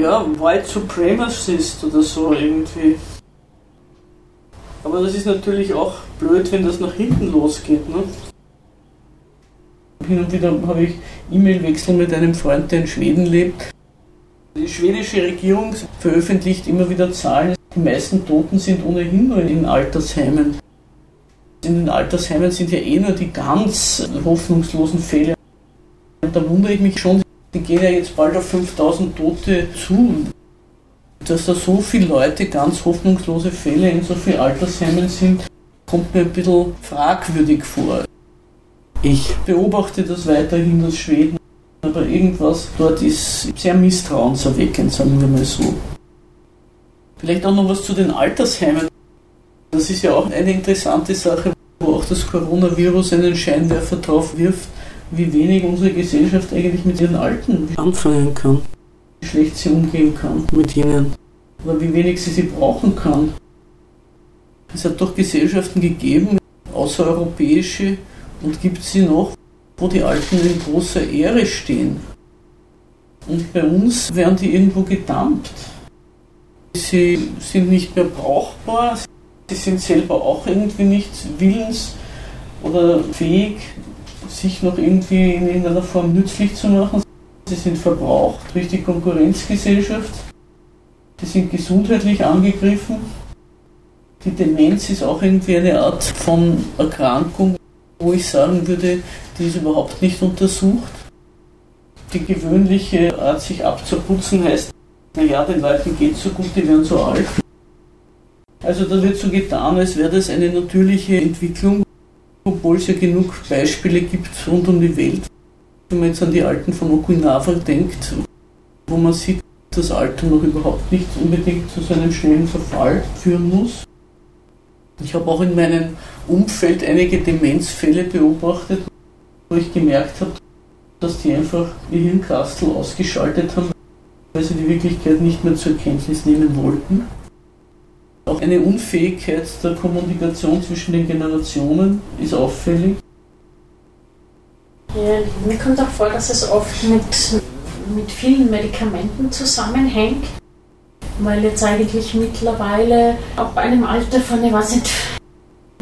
ja, White Supremacist oder so irgendwie. Aber das ist natürlich auch blöd, wenn das nach hinten losgeht. Ne? Hin und wieder habe ich E-Mail-Wechsel mit einem Freund, der in Schweden lebt. Die schwedische Regierung veröffentlicht immer wieder Zahlen. Die meisten Toten sind ohnehin nur in Altersheimen. In den Altersheimen sind ja eh nur die ganz hoffnungslosen Fälle. Und da wundere ich mich schon, die gehen ja jetzt bald auf 5000 Tote zu. Dass da so viele Leute ganz hoffnungslose Fälle in so vielen Altersheimen sind, kommt mir ein bisschen fragwürdig vor. Ich beobachte das weiterhin aus Schweden, aber irgendwas dort ist sehr misstrauenserweckend, sagen wir mal so. Vielleicht auch noch was zu den Altersheimen. Das ist ja auch eine interessante Sache, wo auch das Coronavirus einen Scheinwerfer drauf wirft, wie wenig unsere Gesellschaft eigentlich mit ihren Alten anfangen kann. Wie schlecht sie umgehen kann mit ihnen. Oder wie wenig sie sie brauchen kann. Es hat doch Gesellschaften gegeben, außereuropäische, und gibt sie noch, wo die Alten in großer Ehre stehen. Und bei uns werden die irgendwo gedammt. Sie sind nicht mehr brauchbar, sie sind selber auch irgendwie nicht willens oder fähig, sich noch irgendwie in irgendeiner Form nützlich zu machen. Sie sind verbraucht durch die Konkurrenzgesellschaft. Sie sind gesundheitlich angegriffen. Die Demenz ist auch irgendwie eine Art von Erkrankung, wo ich sagen würde, die ist überhaupt nicht untersucht. Die gewöhnliche Art, sich abzuputzen, heißt, naja, den Leuten geht so gut, die werden so alt. Also da wird so getan, als wäre das eine natürliche Entwicklung, obwohl es ja genug Beispiele gibt rund um die Welt. Wenn man jetzt an die Alten von Okinawa denkt, wo man sieht, dass Alter noch überhaupt nicht unbedingt zu so einem schnellen Verfall führen muss. Ich habe auch in meinem Umfeld einige Demenzfälle beobachtet, wo ich gemerkt habe, dass die einfach ihr Hirnkastel ausgeschaltet haben, weil sie die Wirklichkeit nicht mehr zur Kenntnis nehmen wollten. Auch eine Unfähigkeit der Kommunikation zwischen den Generationen ist auffällig. Ja, mir kommt auch vor, dass es oft mit, mit vielen Medikamenten zusammenhängt, weil jetzt eigentlich mittlerweile ab einem Alter von, ich weiß nicht,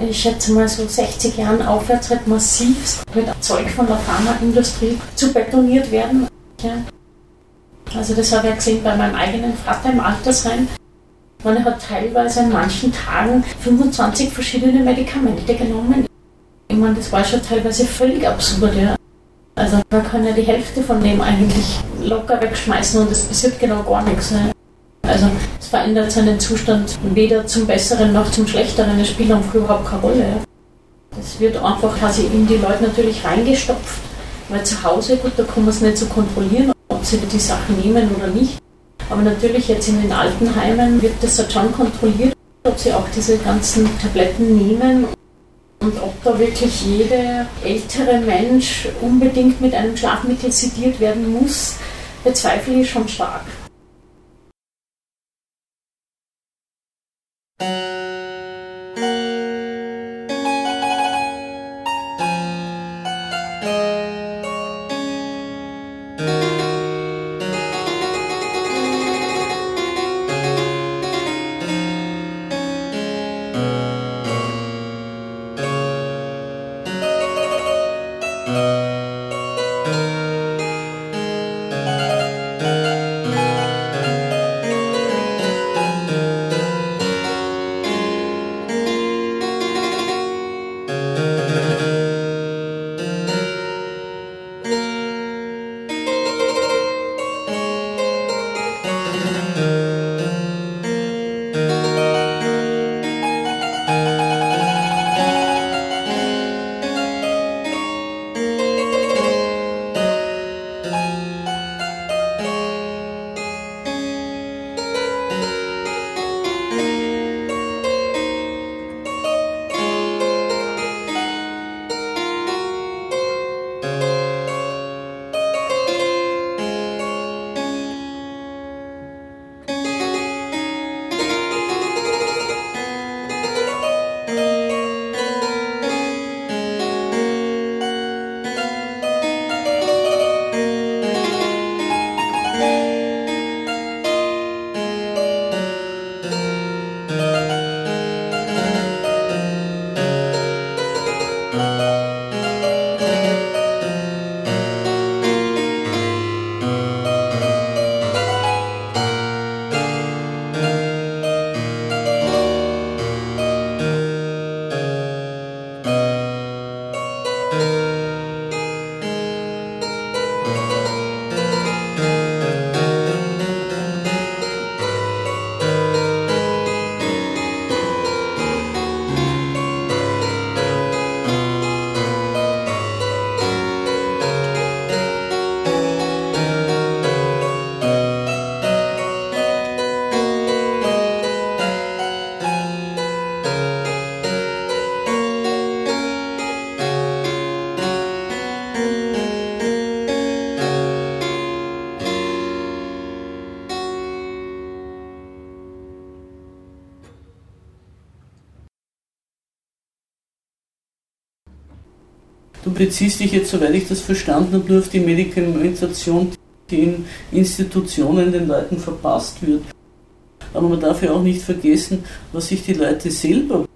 ich schätze mal so 60 Jahren aufwärts wird massiv mit Zeug von der Pharmaindustrie zu betoniert werden. Ja. Also das habe ich gesehen bei meinem eigenen Vater im Altersheim. Man hat teilweise an manchen Tagen 25 verschiedene Medikamente genommen. Ich meine, das war schon teilweise völlig absurd. Ja. Also man kann ja die Hälfte von dem eigentlich locker wegschmeißen und es passiert genau gar nichts. Ne. Also es verändert seinen Zustand weder zum Besseren noch zum Schlechteren. Es spielt einfach überhaupt keine Rolle. Ja. Das wird einfach quasi in die Leute natürlich reingestopft, weil zu Hause, gut, da kann man es nicht so kontrollieren, ob sie die Sachen nehmen oder nicht. Aber natürlich jetzt in den Altenheimen wird das schon kontrolliert, ob sie auch diese ganzen Tabletten nehmen und ob da wirklich jeder ältere Mensch unbedingt mit einem Schlafmittel sediert werden muss, bezweifle ich schon stark. Beziehst dich jetzt, soweit ich das verstanden habe, nur auf die Medikamentation, die in Institutionen den Leuten verpasst wird. Aber man darf ja auch nicht vergessen, was sich die Leute selber,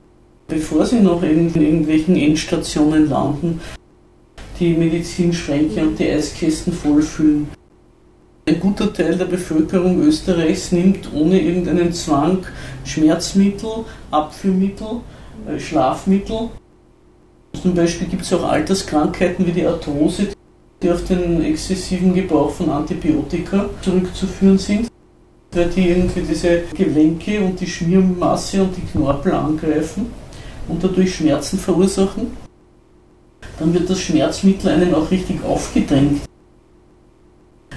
bevor sie noch in irgendwelchen Endstationen landen, die Medizinschränke und die Eiskästen vollfüllen. Ein guter Teil der Bevölkerung Österreichs nimmt ohne irgendeinen Zwang Schmerzmittel, Abführmittel, äh, Schlafmittel. Zum Beispiel gibt es auch Alterskrankheiten wie die Arthrose, die auf den exzessiven Gebrauch von Antibiotika zurückzuführen sind, weil die irgendwie diese Gelenke und die Schmiermasse und die Knorpel angreifen und dadurch Schmerzen verursachen. Dann wird das Schmerzmittel einem auch richtig aufgedrängt.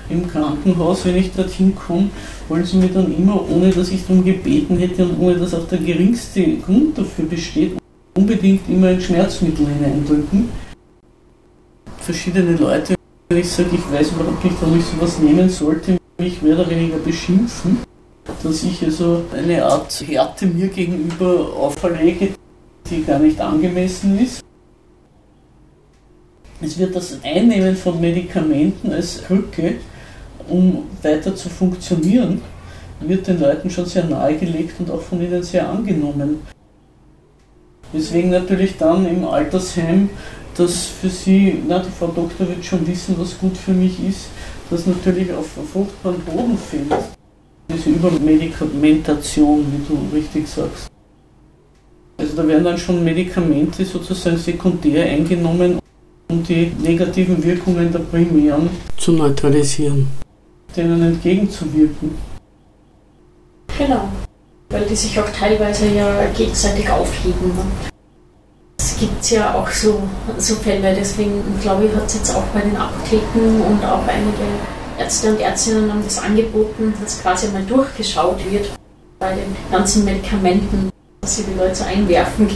Im Krankenhaus, wenn ich dorthin komme, wollen sie mir dann immer, ohne dass ich darum gebeten hätte und ohne dass auch der geringste Grund dafür besteht, unbedingt immer ein Schmerzmittel hineindrücken. Verschiedene Leute, wenn ich sage, ich weiß überhaupt nicht, warum ich sowas nehmen sollte, mich mehr oder weniger beschimpfen, dass ich also eine Art Härte mir gegenüber auferlege, die gar nicht angemessen ist. Es wird das Einnehmen von Medikamenten als Krücke, um weiter zu funktionieren, wird den Leuten schon sehr nahegelegt und auch von ihnen sehr angenommen. Deswegen natürlich dann im Altersheim, dass für sie, na, die Frau Doktor wird schon wissen, was gut für mich ist, das natürlich auf fruchtbaren Boden fällt. Diese Übermedikamentation, wie du richtig sagst. Also da werden dann schon Medikamente sozusagen sekundär eingenommen, um die negativen Wirkungen der primären zu neutralisieren, denen entgegenzuwirken. Genau, weil die sich auch teilweise ja gegenseitig aufheben. Es gibt ja auch so, so Fälle, deswegen glaube ich, hat es jetzt auch bei den Apotheken und auch einige Ärzte und Ärztinnen haben das angeboten, dass quasi mal durchgeschaut wird bei den ganzen Medikamenten, dass sie die Leute einwerfen,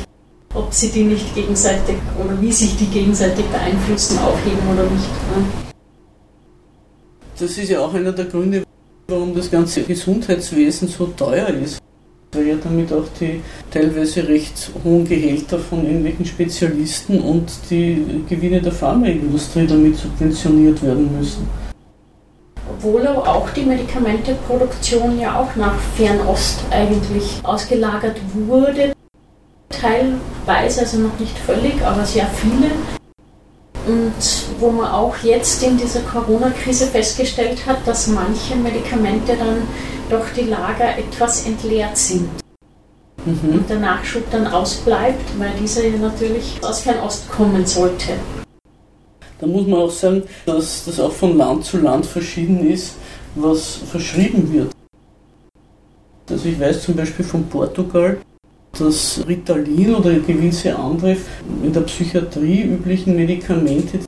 ob sie die nicht gegenseitig oder wie sich die gegenseitig beeinflussen, aufheben oder nicht. Ne? Das ist ja auch einer der Gründe, warum das ganze Gesundheitswesen so teuer ist. Weil ja damit auch die teilweise recht hohen Gehälter von irgendwelchen Spezialisten und die Gewinne der Pharmaindustrie damit subventioniert werden müssen. Obwohl auch die Medikamenteproduktion ja auch nach Fernost eigentlich ausgelagert wurde, teilweise, also noch nicht völlig, aber sehr viele. Und wo man auch jetzt in dieser Corona-Krise festgestellt hat, dass manche Medikamente dann doch die Lager etwas entleert sind. Mhm. Und der Nachschub dann ausbleibt, weil dieser ja natürlich aus Fernost kommen sollte. Da muss man auch sagen, dass das auch von Land zu Land verschieden ist, was verschrieben wird. Also ich weiß zum Beispiel von Portugal, dass Ritalin oder gewisse andere in der Psychiatrie üblichen Medikamente,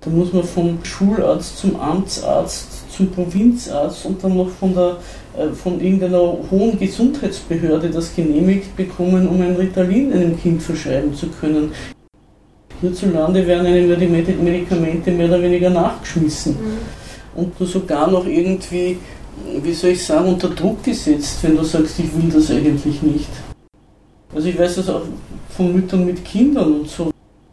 da muss man vom Schularzt zum Amtsarzt zum Provinzarzt und dann noch von, der, äh, von irgendeiner hohen Gesundheitsbehörde das genehmigt bekommen, um ein Ritalin einem Kind verschreiben zu können. Hierzulande werden einem die Medikamente mehr oder weniger nachgeschmissen. Mhm. Und du sogar noch irgendwie, wie soll ich sagen, unter Druck gesetzt, wenn du sagst, ich will das eigentlich nicht. Also ich weiß das auch von Müttern mit Kindern und so,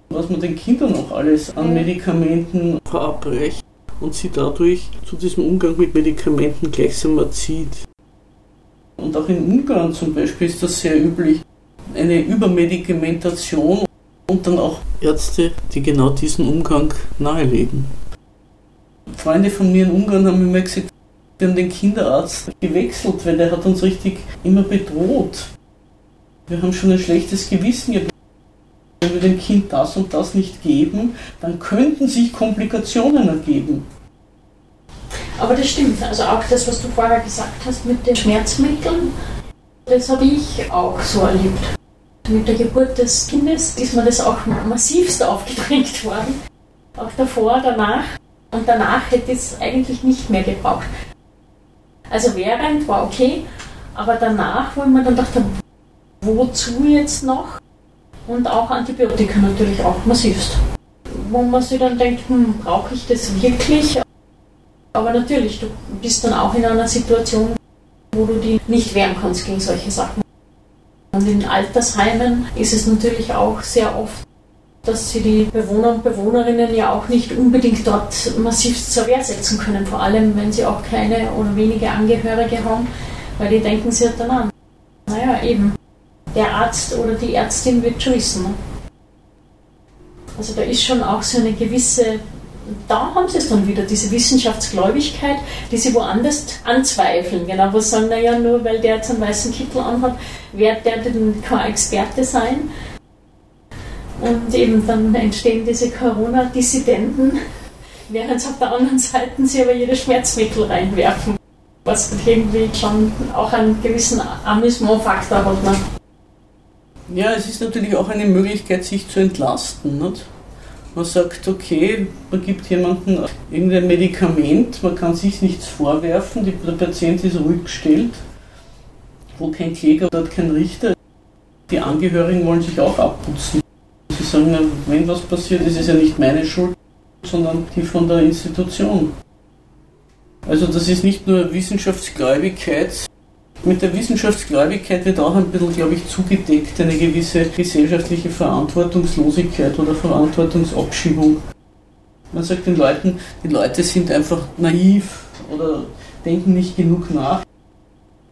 was man den Kindern auch alles an Medikamenten verabreicht und sie dadurch zu diesem Umgang mit Medikamenten gleichsam erzieht. Und auch in Ungarn zum Beispiel ist das sehr üblich, eine Übermedikamentation und dann auch Ärzte, die genau diesen Umgang nahelegen. Freunde von mir in Ungarn haben mir gesagt, wir haben den Kinderarzt gewechselt, weil der hat uns richtig immer bedroht. Wir haben schon ein schlechtes Gewissen. Wenn wir dem Kind das und das nicht geben, dann könnten sich Komplikationen ergeben. Aber das stimmt. Also auch das, was du vorher gesagt hast mit den Schmerzmitteln, das habe ich auch so erlebt. Mit der Geburt des Kindes ist mir das auch massivst aufgedrängt worden. Auch davor, danach. Und danach hätte es eigentlich nicht mehr gebraucht. Also während war okay, aber danach, wo man dann dachte, Wozu jetzt noch? Und auch Antibiotika natürlich auch massivst. Wo man sich dann denkt, hm, brauche ich das wirklich? Aber natürlich, du bist dann auch in einer Situation, wo du die nicht wehren kannst gegen solche Sachen. Und in Altersheimen ist es natürlich auch sehr oft dass sie die Bewohner und Bewohnerinnen ja auch nicht unbedingt dort massiv zur Wehr setzen können, vor allem wenn sie auch keine oder wenige Angehörige haben, weil die denken sich dann an. Naja, eben, der Arzt oder die Ärztin wird schon wissen. Also da ist schon auch so eine gewisse, da haben sie es dann wieder, diese Wissenschaftsgläubigkeit, die sie woanders anzweifeln. Genau, wo sagen, naja, nur weil der jetzt einen weißen Kittel anhat, wird der denn kein Experte sein. Und eben dann entstehen diese Corona-Dissidenten, während auf der anderen Seite sie aber jede Schmerzmittel reinwerfen. Was irgendwie schon auch einen gewissen Amüsement-Faktor hat. Ne? Ja, es ist natürlich auch eine Möglichkeit, sich zu entlasten. Nicht? Man sagt, okay, man gibt jemandem irgendein Medikament, man kann sich nichts vorwerfen, der Patient ist ruhig gestellt, wo kein Kläger oder kein Richter. Die Angehörigen wollen sich auch abputzen. Sie sagen, wenn was passiert, ist es ja nicht meine Schuld, sondern die von der Institution. Also das ist nicht nur Wissenschaftsgläubigkeit, mit der Wissenschaftsgläubigkeit wird auch ein bisschen, glaube ich, zugedeckt eine gewisse gesellschaftliche Verantwortungslosigkeit oder Verantwortungsabschiebung. Man sagt den Leuten, die Leute sind einfach naiv oder denken nicht genug nach.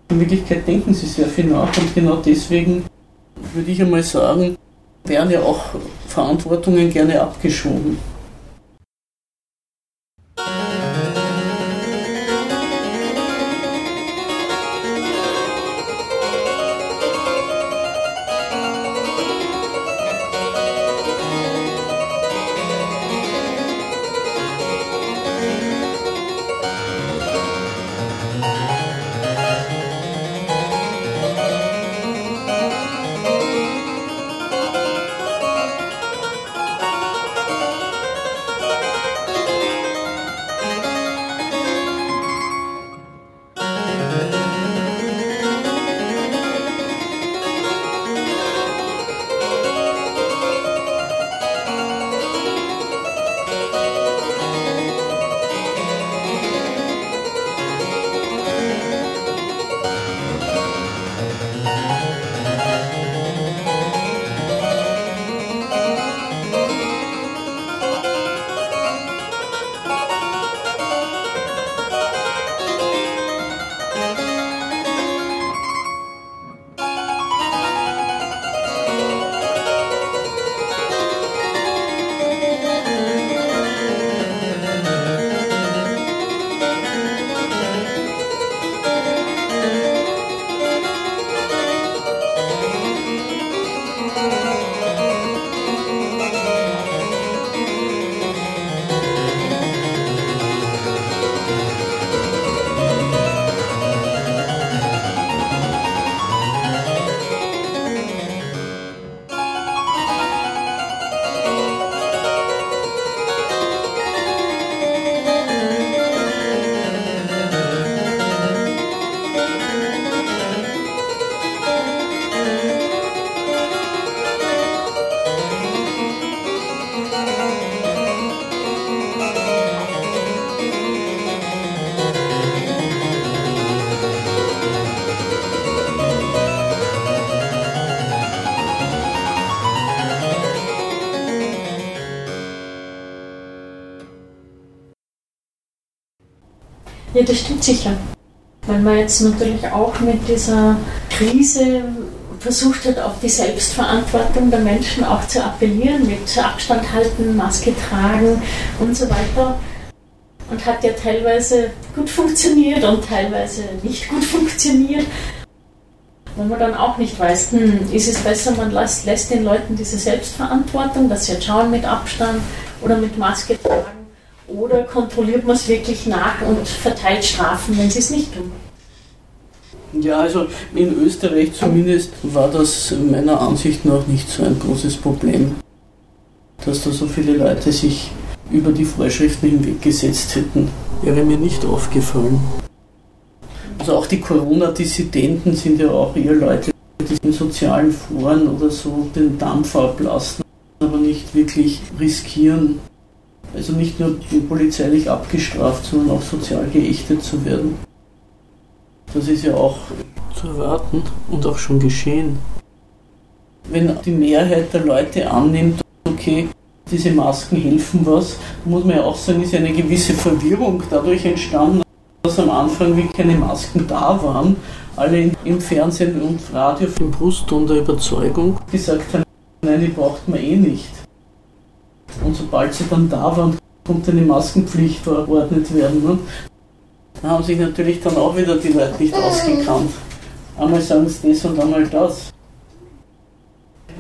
In Wirklichkeit denken sie sehr viel nach und genau deswegen würde ich einmal sagen, werden ja auch Verantwortungen gerne abgeschoben. Ja, das stimmt sicher. Weil man jetzt natürlich auch mit dieser Krise versucht hat, auf die Selbstverantwortung der Menschen auch zu appellieren, mit Abstand halten, Maske tragen und so weiter. Und hat ja teilweise gut funktioniert und teilweise nicht gut funktioniert. Wo man dann auch nicht weiß, hm, ist es besser, man lässt, lässt den Leuten diese Selbstverantwortung, dass sie jetzt schauen mit Abstand oder mit Maske tragen oder kontrolliert man es wirklich nach und verteilt Strafen, wenn sie es nicht tun? Ja, also in Österreich zumindest war das meiner Ansicht nach nicht so ein großes Problem, dass da so viele Leute sich über die Vorschriften hinweggesetzt hätten. Wäre mir nicht aufgefallen. Also auch die Corona-Dissidenten sind ja auch eher Leute, die in sozialen Foren oder so den Dampf ablassen, aber nicht wirklich riskieren, also nicht nur polizeilich abgestraft, sondern auch sozial geächtet zu werden. Das ist ja auch zu erwarten und auch schon geschehen. Wenn die Mehrheit der Leute annimmt, okay, diese Masken helfen was. Muss man ja auch sagen, ist eine gewisse Verwirrung dadurch entstanden, dass am Anfang wie keine Masken da waren, alle im Fernsehen und Radio im Brustton der Überzeugung gesagt haben, nein, die braucht man eh nicht. Und sobald sie dann da waren, konnte eine Maskenpflicht verordnet werden. Ne? Da haben sich natürlich dann auch wieder die Leute nicht ausgekannt. Einmal sagen sie das und einmal das.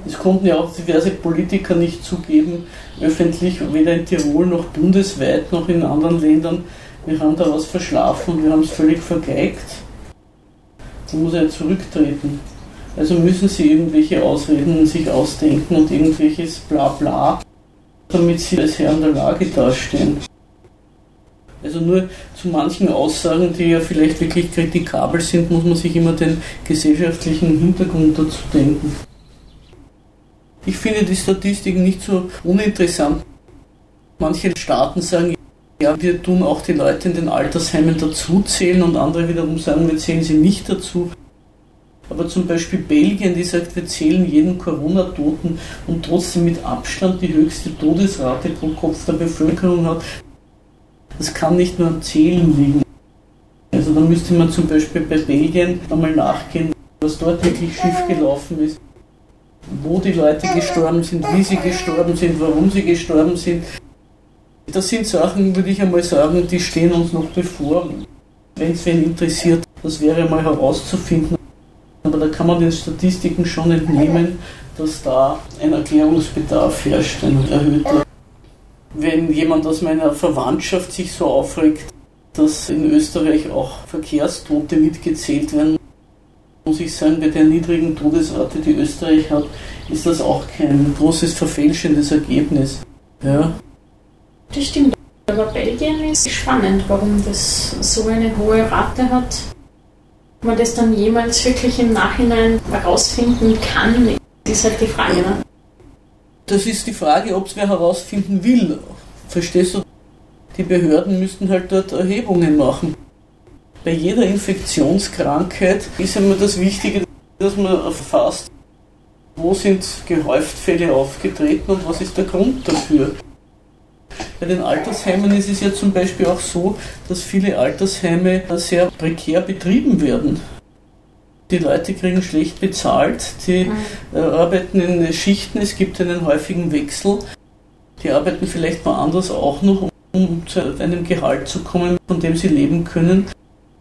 Es konnten ja auch diverse Politiker nicht zugeben, öffentlich, weder in Tirol noch bundesweit noch in anderen Ländern. Wir haben da was verschlafen und wir haben es völlig vergeigt. Da muss er zurücktreten. Also müssen sie irgendwelche Ausreden sich ausdenken und irgendwelches Blabla, damit sie als Herren der Lage dastehen. Also nur zu manchen Aussagen, die ja vielleicht wirklich kritikabel sind, muss man sich immer den gesellschaftlichen Hintergrund dazu denken. Ich finde die Statistiken nicht so uninteressant. Manche Staaten sagen, ja, wir tun auch die Leute in den Altersheimen dazuzählen und andere wiederum sagen, wir zählen sie nicht dazu. Aber zum Beispiel Belgien, die sagt, wir zählen jeden Corona-Toten und trotzdem mit Abstand die höchste Todesrate pro Kopf der Bevölkerung hat. Das kann nicht nur am Zählen liegen. Also da müsste man zum Beispiel bei Belgien einmal nachgehen, was dort wirklich schiefgelaufen ist wo die Leute gestorben sind, wie sie gestorben sind, warum sie gestorben sind. Das sind Sachen, würde ich einmal sagen, die stehen uns noch bevor. Wenn es wen interessiert, das wäre mal herauszufinden. Aber da kann man den Statistiken schon entnehmen, dass da ein Erklärungsbedarf herrscht, ein erhöhter. Wenn jemand aus meiner Verwandtschaft sich so aufregt, dass in Österreich auch Verkehrstote mitgezählt werden, muss ich sagen, bei der niedrigen Todesrate, die Österreich hat, ist das auch kein großes verfälschendes Ergebnis. Ja. Das stimmt. Aber Belgien ist spannend, warum das so eine hohe Rate hat. Ob man das dann jemals wirklich im Nachhinein herausfinden kann, ist halt die Frage. Ne? Das ist die Frage, ob es wer herausfinden will. Verstehst du? Die Behörden müssten halt dort Erhebungen machen bei jeder Infektionskrankheit ist immer das Wichtige, dass man erfasst, wo sind gehäuft Fälle aufgetreten und was ist der Grund dafür. Bei den Altersheimen ist es ja zum Beispiel auch so, dass viele Altersheime sehr prekär betrieben werden. Die Leute kriegen schlecht bezahlt, die mhm. Äh, arbeiten in Schichten, es gibt einen häufigen Wechsel. Die arbeiten vielleicht mal anders auch noch, um zu einem Gehalt zu kommen, von dem sie leben können.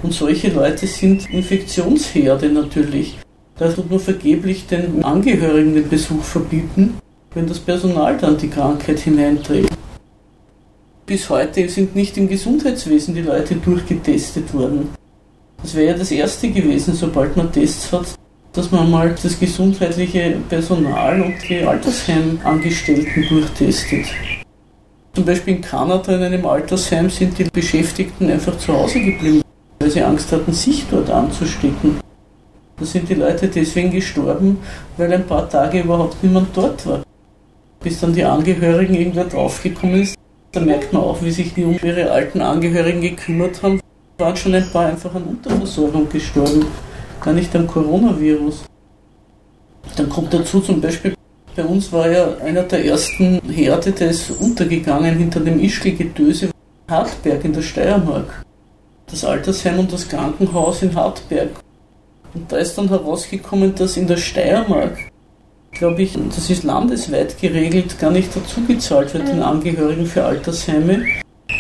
Und solche Leute sind Infektionsherde natürlich. Da tut man vergeblich den Angehörigen den Besuch verbieten, wenn das Personal dann die Krankheit hineinträgt. Bis heute sind nicht im Gesundheitswesen die Leute durchgetestet worden. Das wäre ja das erste gewesen, sobald man Tests hat, dass man mal das gesundheitliche Personal und die Altersheimangestellten durchtestet. Zum Beispiel in Kanada in einem Altersheim sind die Beschäftigten einfach zu Hause geblieben weil sie Angst hatten, sich dort anzustecken. Da sind die Leute deswegen gestorben, weil ein paar Tage überhaupt niemand dort war. Bis dann die Angehörigen irgendwer draufgekommen ist, da merkt man auch, wie sich die um ihre alten Angehörigen gekümmert haben, waren schon ein paar einfach an Unterversorgung gestorben, gar nicht am Coronavirus. Dann kommt dazu zum Beispiel, bei uns war ja einer der ersten Herde, der ist untergegangen hinter dem Ischgl-Getöse, Hartberg in der Steiermark das Altersheim und das Krankenhaus in Hartberg. Und da ist dann herausgekommen, dass in der Steiermark, glaube ich, das ist landesweit geregelt, gar nicht dazu gezahlt wird den Angehörigen für Altersheime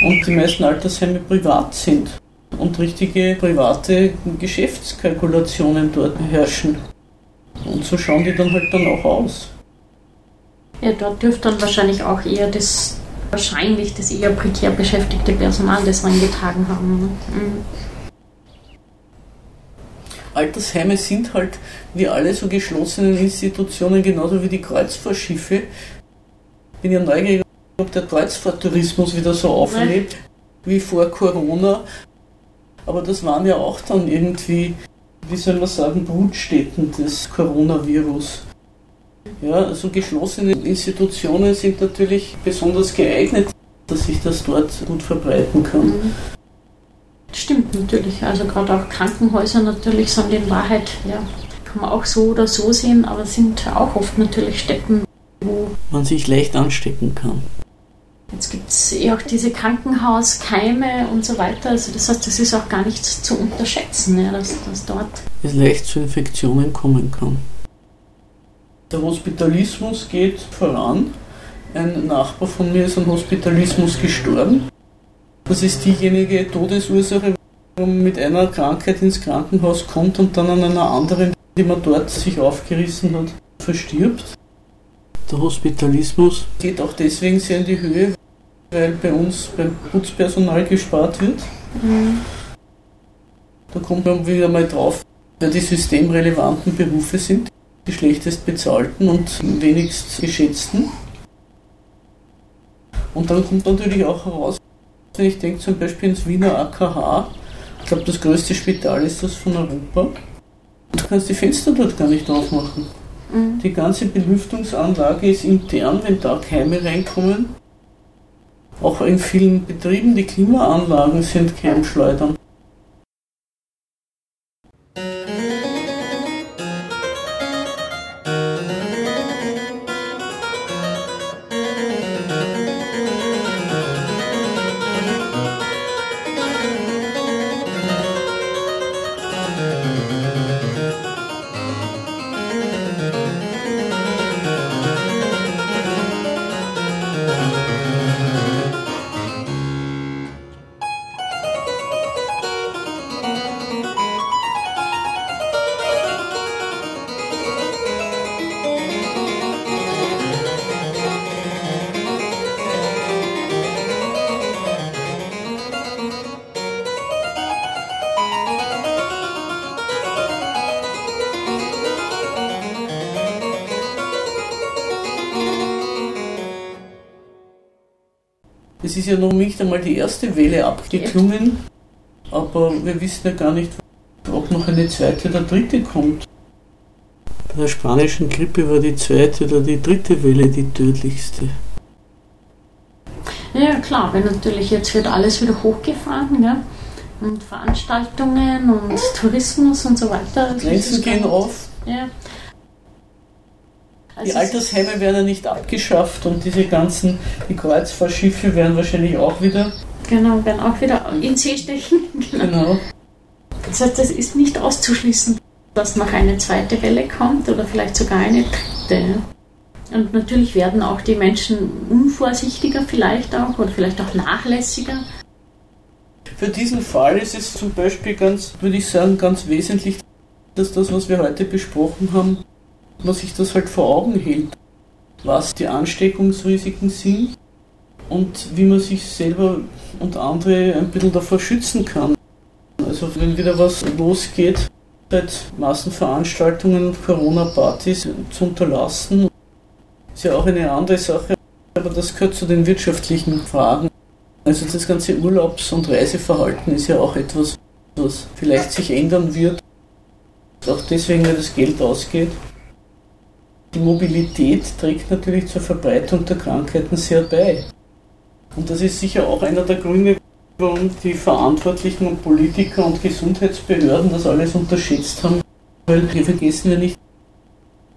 und die meisten Altersheime privat sind und richtige private Geschäftskalkulationen dort herrschen. Und so schauen die dann halt dann auch aus. Ja, dort dürfte dann wahrscheinlich auch eher das wahrscheinlich das eher prekär beschäftigte Personal das reingetragen haben. Ne? Mhm. Altersheime sind halt wie alle so geschlossenen Institutionen, genauso wie die Kreuzfahrtschiffe. Bin ja neugierig, ob der Kreuzfahrttourismus wieder so auflebt wie vor Corona. Aber das waren ja auch dann irgendwie, wie soll man sagen, Brutstätten des Coronavirus. Ja, also geschlossene Institutionen sind natürlich besonders geeignet, dass sich das dort gut verbreiten kann. Mhm. Stimmt natürlich. Also gerade auch Krankenhäuser natürlich sind in Wahrheit, ja, kann man auch so oder so sehen, aber sind auch oft natürlich Städten, wo man sich leicht anstecken kann. Jetzt gibt es eh auch diese Krankenhauskeime und so weiter. Also das heißt, das ist auch gar nicht zu unterschätzen, ja, dass, dass dort es leicht zu Infektionen kommen kann. Der Hospitalismus geht voran. Ein Nachbar von mir ist an Hospitalismus gestorben. Das ist diejenige Todesursache, wo man mit einer Krankheit ins Krankenhaus kommt und dann an einer anderen, die man dort sich aufgerissen hat, verstirbt. Der Hospitalismus geht auch deswegen sehr in die Höhe, weil bei uns beim Putzpersonal gespart wird. Mhm. Da kommt man wieder mal drauf, wer die systemrelevanten Berufe sind, die schlechtest bezahlten und wenigst geschätzten. Und dann kommt natürlich auch heraus, wenn ich denke zum Beispiel ins Wiener AKH, ich glaube das größte Spital ist das von Europa, du kannst die Fenster dort gar nicht aufmachen. Mhm. Die ganze Belüftungsanlage ist intern, wenn da Keime reinkommen. Auch in vielen Betrieben, die Klimaanlagen sind Keimschleudern. Es ist ja noch nicht einmal die erste Welle abgeklungen, aber wir wissen ja gar nicht, ob noch eine zweite oder dritte kommt. Bei der spanischen Grippe war die zweite oder die dritte Welle die tödlichste. Ja, klar, weil natürlich jetzt wird alles wieder hochgefahren, ja? und Veranstaltungen und Tourismus und so weiter. Grenzen gehen auf. Ja. Also die Altersheime werden ja nicht abgeschafft und diese ganzen, die Kreuzfahrtschiffe werden wahrscheinlich auch wieder. Genau, werden auch wieder in See stechen. genau. Das heißt, es ist nicht auszuschließen, dass noch eine zweite Welle kommt oder vielleicht sogar eine dritte. Und natürlich werden auch die Menschen unvorsichtiger vielleicht auch oder vielleicht auch nachlässiger. Für diesen Fall ist es zum Beispiel ganz, würde ich sagen, ganz wesentlich, dass das, was wir heute besprochen haben, man sich das halt vor Augen hält, was die Ansteckungsrisiken sind und wie man sich selber und andere ein bisschen davor schützen kann. Also wenn wieder was losgeht, seit Massenveranstaltungen, Corona-Partys zu unterlassen, ist ja auch eine andere Sache, aber das gehört zu den wirtschaftlichen Fragen. Also das ganze Urlaubs- und Reiseverhalten ist ja auch etwas, was vielleicht sich ändern wird, auch deswegen, weil das Geld ausgeht. Die Mobilität trägt natürlich zur Verbreitung der Krankheiten sehr bei. Und das ist sicher auch einer der Gründe, warum die Verantwortlichen und Politiker und Gesundheitsbehörden das alles unterschätzt haben. Weil wir vergessen ja nicht,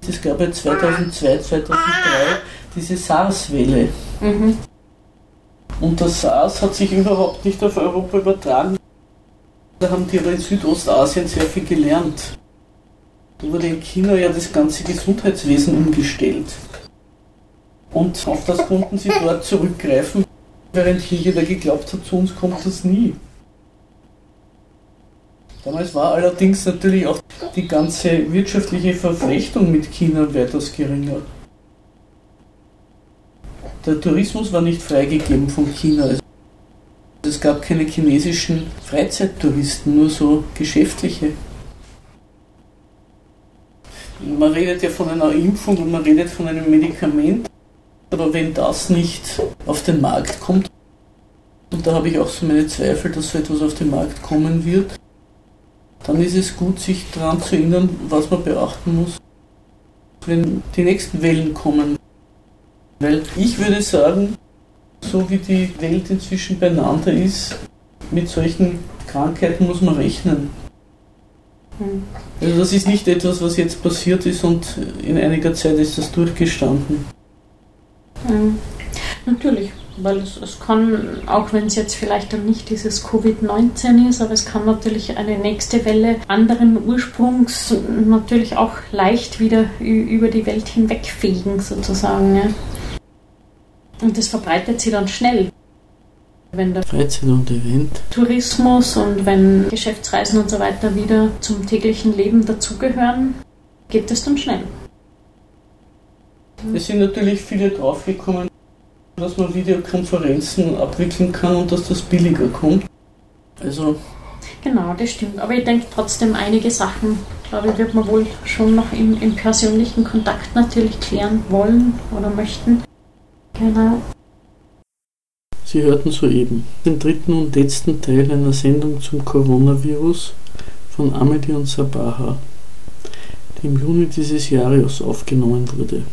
es gab ja 2002, 2003 diese SARS-Welle. Mhm. Und das SARS hat sich überhaupt nicht auf Europa übertragen. Da haben die aber in Südostasien sehr viel gelernt wurde in China ja das ganze Gesundheitswesen umgestellt. Und auf das konnten sie dort zurückgreifen, während hier jeder geglaubt hat, zu uns kommt das nie. Damals war allerdings natürlich auch die ganze wirtschaftliche Verflechtung mit China weitaus geringer. Der Tourismus war nicht freigegeben von China. Also es gab keine chinesischen Freizeittouristen, nur so geschäftliche man redet ja von einer Impfung und man redet von einem Medikament, aber wenn das nicht auf den Markt kommt, und da habe ich auch so meine Zweifel, dass so etwas auf den Markt kommen wird, dann ist es gut, sich daran zu erinnern, was man beachten muss, wenn die nächsten Wellen kommen. Weil ich würde sagen, so wie die Welt inzwischen beieinander ist, mit solchen Krankheiten muss man rechnen. Also das ist nicht etwas, was jetzt passiert ist und in einiger Zeit ist das durchgestanden. Mhm. Natürlich, weil es, es kann, auch wenn es jetzt vielleicht dann nicht dieses Covid-19 ist, aber es kann natürlich eine nächste Welle anderen Ursprungs natürlich auch leicht wieder über die Welt hinwegfegen, sozusagen. Ja. Und das verbreitet sich dann schnell. Wenn der Freizeit und Event. Tourismus und wenn Geschäftsreisen und so weiter wieder zum täglichen Leben dazugehören, geht es dann schnell. Es sind natürlich viele draufgekommen, dass man Videokonferenzen abwickeln kann und dass das billiger kommt. Also. Genau, das stimmt. Aber ich denke trotzdem, einige Sachen, glaube ich, wird man wohl schon noch im, im persönlichen Kontakt natürlich klären wollen oder möchten. Genau. Sie hörten soeben den dritten und letzten Teil einer Sendung zum Coronavirus von Amelie und Sabaha, die im Juni dieses Jahres aufgenommen wurde.